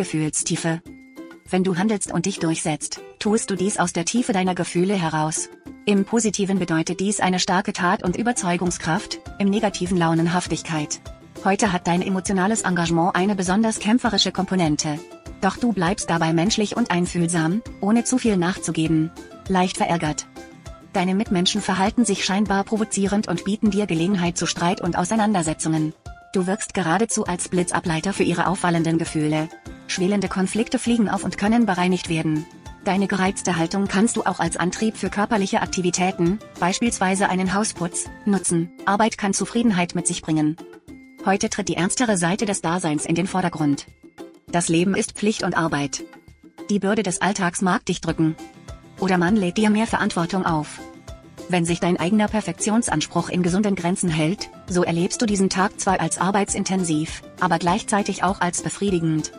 Gefühlstiefe. Wenn du handelst und dich durchsetzt, tust du dies aus der Tiefe deiner Gefühle heraus. Im Positiven bedeutet dies eine starke Tat und Überzeugungskraft, im Negativen Launenhaftigkeit. Heute hat dein emotionales Engagement eine besonders kämpferische Komponente. Doch du bleibst dabei menschlich und einfühlsam, ohne zu viel nachzugeben. Leicht verärgert. Deine Mitmenschen verhalten sich scheinbar provozierend und bieten dir Gelegenheit zu Streit und Auseinandersetzungen. Du wirkst geradezu als Blitzableiter für ihre auffallenden Gefühle. Schwelende Konflikte fliegen auf und können bereinigt werden. Deine gereizte Haltung kannst du auch als Antrieb für körperliche Aktivitäten, beispielsweise einen Hausputz, nutzen. Arbeit kann Zufriedenheit mit sich bringen. Heute tritt die ernstere Seite des Daseins in den Vordergrund. Das Leben ist Pflicht und Arbeit. Die Bürde des Alltags mag dich drücken. Oder man lädt dir mehr Verantwortung auf. Wenn sich dein eigener Perfektionsanspruch in gesunden Grenzen hält, so erlebst du diesen Tag zwar als arbeitsintensiv, aber gleichzeitig auch als befriedigend.